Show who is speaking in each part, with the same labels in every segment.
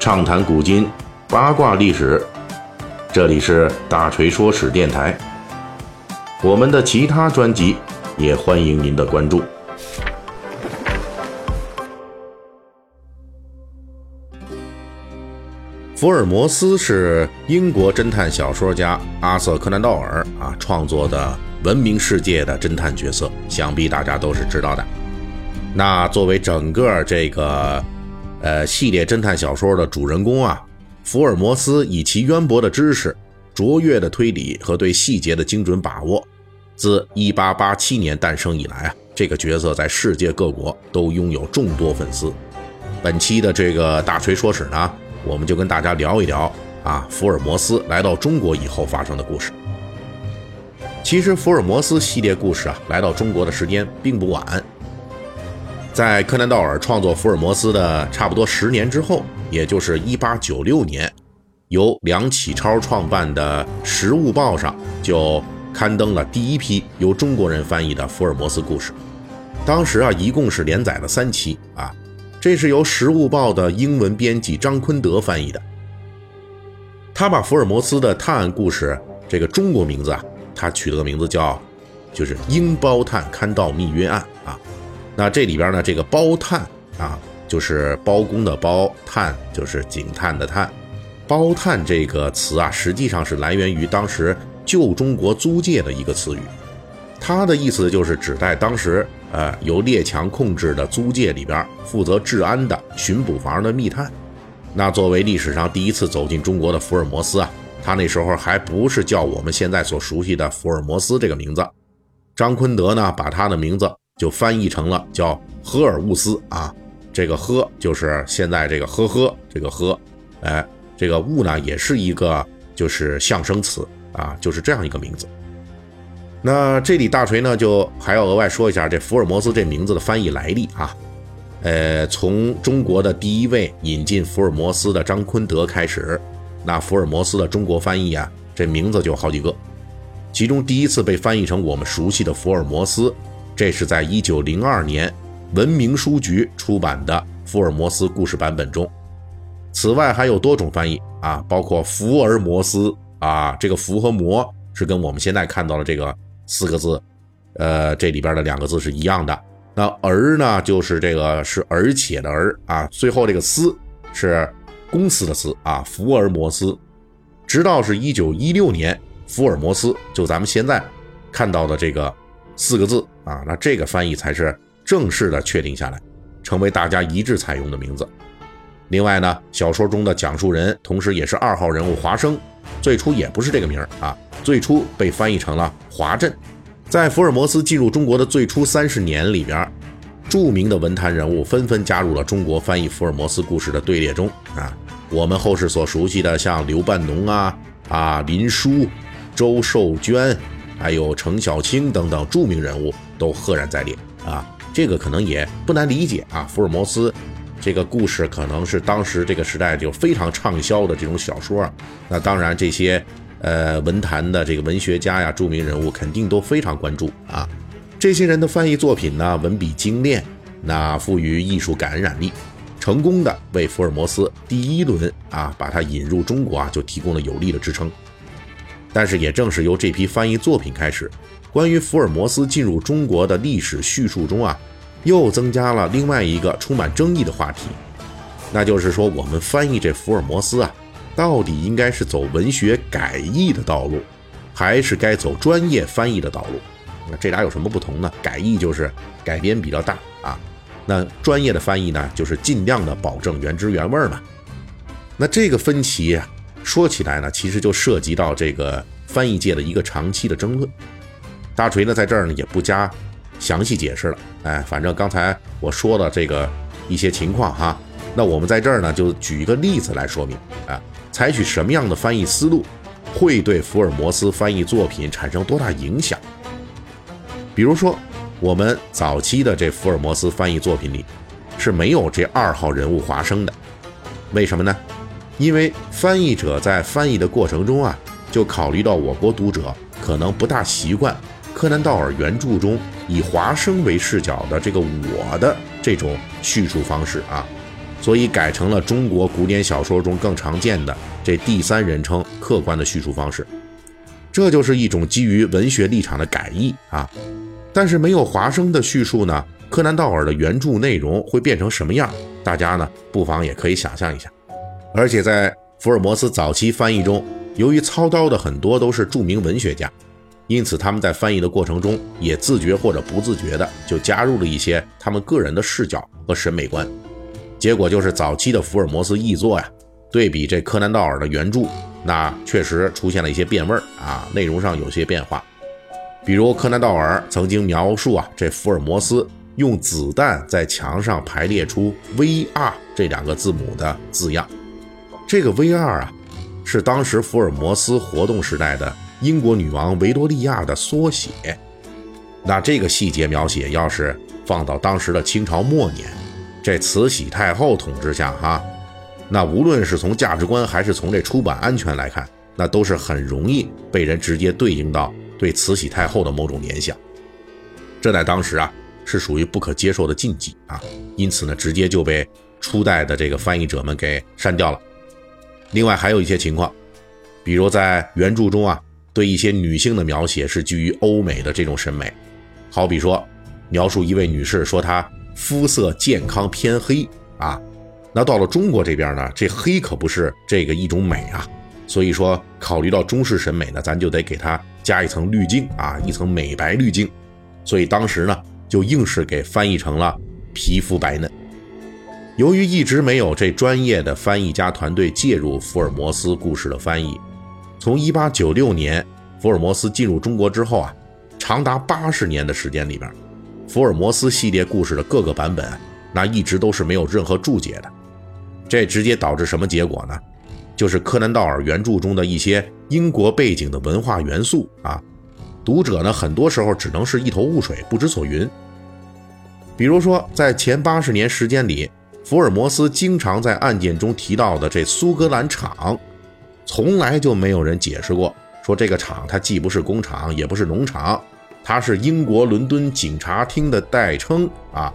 Speaker 1: 畅谈古今，八卦历史。这里是大锤说史电台。我们的其他专辑也欢迎您的关注。福尔摩斯是英国侦探小说家阿瑟·柯南道尔啊创作的闻名世界的侦探角色，想必大家都是知道的。那作为整个这个。呃，系列侦探小说的主人公啊，福尔摩斯以其渊博的知识、卓越的推理和对细节的精准把握，自1887年诞生以来啊，这个角色在世界各国都拥有众多粉丝。本期的这个大锤说史呢，我们就跟大家聊一聊啊，福尔摩斯来到中国以后发生的故事。其实，福尔摩斯系列故事啊，来到中国的时间并不晚。在柯南道尔创作福尔摩斯的差不多十年之后，也就是一八九六年，由梁启超创办的《时务报》上就刊登了第一批由中国人翻译的福尔摩斯故事。当时啊，一共是连载了三期啊。这是由《时务报》的英文编辑张坤德翻译的。他把福尔摩斯的探案故事这个中国名字啊，他取了个名字叫，就是《英包探勘盗密约案》。那这里边呢，这个包探啊，就是包公的包，探就是警探的探。包探这个词啊，实际上是来源于当时旧中国租界的一个词语，它的意思就是指代当时呃由列强控制的租界里边负责治安的巡捕房的密探。那作为历史上第一次走进中国的福尔摩斯啊，他那时候还不是叫我们现在所熟悉的福尔摩斯这个名字。张坤德呢，把他的名字。就翻译成了叫赫尔乌斯啊，这个呵就是现在这个呵呵这个呵，哎，这个雾呢也是一个就是象声词啊，就是这样一个名字。那这里大锤呢就还要额外说一下这福尔摩斯这名字的翻译来历啊，呃，从中国的第一位引进福尔摩斯的张坤德开始，那福尔摩斯的中国翻译啊，这名字就好几个，其中第一次被翻译成我们熟悉的福尔摩斯。这是在一九零二年文明书局出版的福尔摩斯故事版本中。此外还有多种翻译啊，包括福尔摩斯啊，这个福和摩是跟我们现在看到的这个四个字，呃，这里边的两个字是一样的。那儿呢，就是这个是而且的儿啊，最后这个斯是公司的司啊，福尔摩斯。直到是一九一六年，福尔摩斯就咱们现在看到的这个。四个字啊，那这个翻译才是正式的确定下来，成为大家一致采用的名字。另外呢，小说中的讲述人，同时也是二号人物华生，最初也不是这个名儿啊，最初被翻译成了华振。在福尔摩斯进入中国的最初三十年里边，著名的文坛人物纷纷加入了中国翻译福尔摩斯故事的队列中啊。我们后世所熟悉的像刘半农啊、啊林殊、周寿娟。还有程小青等等著名人物都赫然在列啊，这个可能也不难理解啊。福尔摩斯这个故事可能是当时这个时代就非常畅销的这种小说啊。那当然，这些呃文坛的这个文学家呀、著名人物肯定都非常关注啊。这些人的翻译作品呢，文笔精炼，那富于艺术感染力，成功的为福尔摩斯第一轮啊把它引入中国啊就提供了有力的支撑。但是也正是由这批翻译作品开始，关于福尔摩斯进入中国的历史叙述中啊，又增加了另外一个充满争议的话题，那就是说我们翻译这福尔摩斯啊，到底应该是走文学改译的道路，还是该走专业翻译的道路？那这俩有什么不同呢？改译就是改编比较大啊，那专业的翻译呢，就是尽量的保证原汁原味嘛。那这个分歧啊。说起来呢，其实就涉及到这个翻译界的一个长期的争论。大锤呢，在这儿呢也不加详细解释了。哎，反正刚才我说的这个一些情况哈，那我们在这儿呢就举一个例子来说明啊，采取什么样的翻译思路会对福尔摩斯翻译作品产生多大影响？比如说，我们早期的这福尔摩斯翻译作品里是没有这二号人物华生的，为什么呢？因为翻译者在翻译的过程中啊，就考虑到我国读者可能不大习惯柯南道尔原著中以华生为视角的这个我的这种叙述方式啊，所以改成了中国古典小说中更常见的这第三人称客观的叙述方式。这就是一种基于文学立场的改译啊。但是没有华生的叙述呢，柯南道尔的原著内容会变成什么样？大家呢不妨也可以想象一下。而且在福尔摩斯早期翻译中，由于操刀的很多都是著名文学家，因此他们在翻译的过程中也自觉或者不自觉的就加入了一些他们个人的视角和审美观。结果就是早期的福尔摩斯译作呀，对比这柯南道尔的原著，那确实出现了一些变味儿啊，内容上有些变化。比如柯南道尔曾经描述啊，这福尔摩斯用子弹在墙上排列出 “V.R.” 这两个字母的字样。这个 V.R. 啊，是当时福尔摩斯活动时代的英国女王维多利亚的缩写。那这个细节描写要是放到当时的清朝末年，这慈禧太后统治下哈，那无论是从价值观还是从这出版安全来看，那都是很容易被人直接对应到。对慈禧太后的某种联想，这在当时啊是属于不可接受的禁忌啊，因此呢，直接就被初代的这个翻译者们给删掉了。另外还有一些情况，比如在原著中啊，对一些女性的描写是基于欧美的这种审美，好比说描述一位女士说她肤色健康偏黑啊，那到了中国这边呢，这黑可不是这个一种美啊。所以说，考虑到中式审美呢，咱就得给它加一层滤镜啊，一层美白滤镜。所以当时呢，就硬是给翻译成了皮肤白嫩。由于一直没有这专业的翻译家团队介入福尔摩斯故事的翻译，从1896年福尔摩斯进入中国之后啊，长达八十年的时间里边，福尔摩斯系列故事的各个版本，那一直都是没有任何注解的。这直接导致什么结果呢？就是柯南道尔原著中的一些英国背景的文化元素啊，读者呢很多时候只能是一头雾水，不知所云。比如说，在前八十年时间里，福尔摩斯经常在案件中提到的这苏格兰场，从来就没有人解释过，说这个厂它既不是工厂，也不是农场，它是英国伦敦警察厅的代称啊。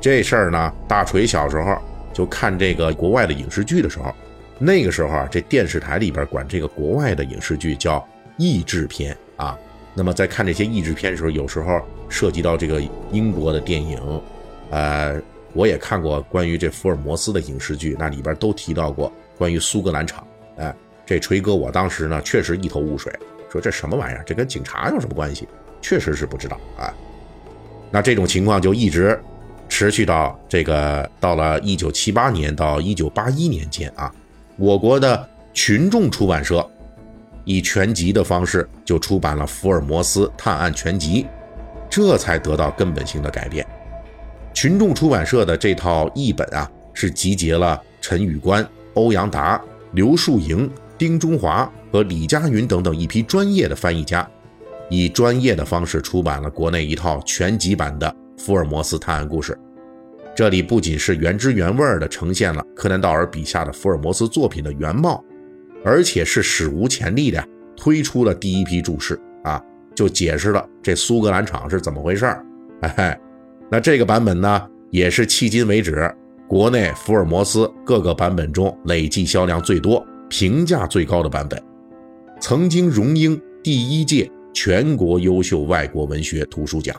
Speaker 1: 这事儿呢，大锤小时候就看这个国外的影视剧的时候。那个时候啊，这电视台里边管这个国外的影视剧叫译制片啊。那么在看这些译制片的时候，有时候涉及到这个英国的电影，呃，我也看过关于这福尔摩斯的影视剧，那里边都提到过关于苏格兰场。哎，这锤哥我当时呢确实一头雾水，说这什么玩意儿？这跟警察有什么关系？确实是不知道啊。那这种情况就一直持续到这个到了一九七八年到一九八一年间啊。我国的群众出版社以全集的方式就出版了《福尔摩斯探案全集》，这才得到根本性的改变。群众出版社的这套译本啊，是集结了陈宇官、欧阳达、刘树营、丁中华和李佳云等等一批专业的翻译家，以专业的方式出版了国内一套全集版的《福尔摩斯探案故事》。这里不仅是原汁原味地呈现了柯南道尔笔下的福尔摩斯作品的原貌，而且是史无前例的推出了第一批注释啊，就解释了这苏格兰场是怎么回事儿。哎，那这个版本呢，也是迄今为止国内福尔摩斯各个版本中累计销量最多、评价最高的版本，曾经荣膺第一届全国优秀外国文学图书奖。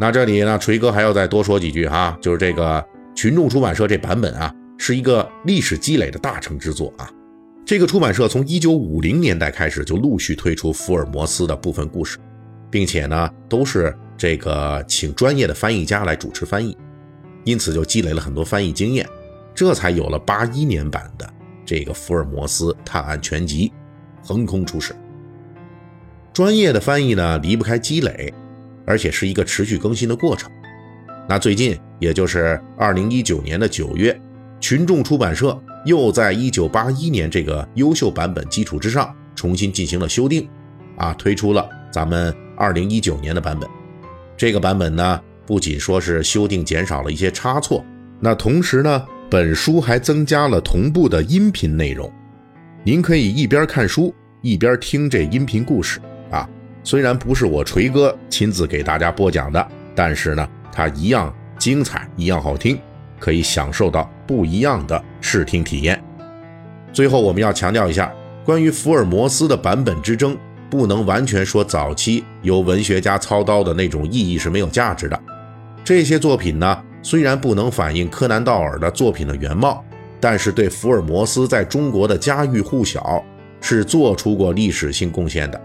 Speaker 1: 那这里呢，锤哥还要再多说几句哈，就是这个群众出版社这版本啊，是一个历史积累的大成之作啊。这个出版社从一九五零年代开始就陆续推出福尔摩斯的部分故事，并且呢，都是这个请专业的翻译家来主持翻译，因此就积累了很多翻译经验，这才有了八一年版的这个福尔摩斯探案全集横空出世。专业的翻译呢，离不开积累。而且是一个持续更新的过程。那最近，也就是二零一九年的九月，群众出版社又在一九八一年这个优秀版本基础之上重新进行了修订，啊，推出了咱们二零一九年的版本。这个版本呢，不仅说是修订减少了一些差错，那同时呢，本书还增加了同步的音频内容，您可以一边看书一边听这音频故事啊。虽然不是我锤哥亲自给大家播讲的，但是呢，它一样精彩，一样好听，可以享受到不一样的视听体验。最后，我们要强调一下，关于福尔摩斯的版本之争，不能完全说早期由文学家操刀的那种意义是没有价值的。这些作品呢，虽然不能反映柯南道尔的作品的原貌，但是对福尔摩斯在中国的家喻户晓是做出过历史性贡献的。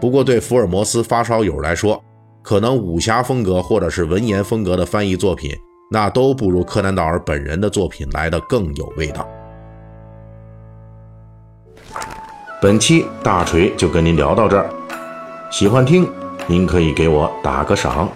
Speaker 1: 不过，对福尔摩斯发烧友来说，可能武侠风格或者是文言风格的翻译作品，那都不如柯南道尔本人的作品来的更有味道。本期大锤就跟您聊到这儿，喜欢听您可以给我打个赏。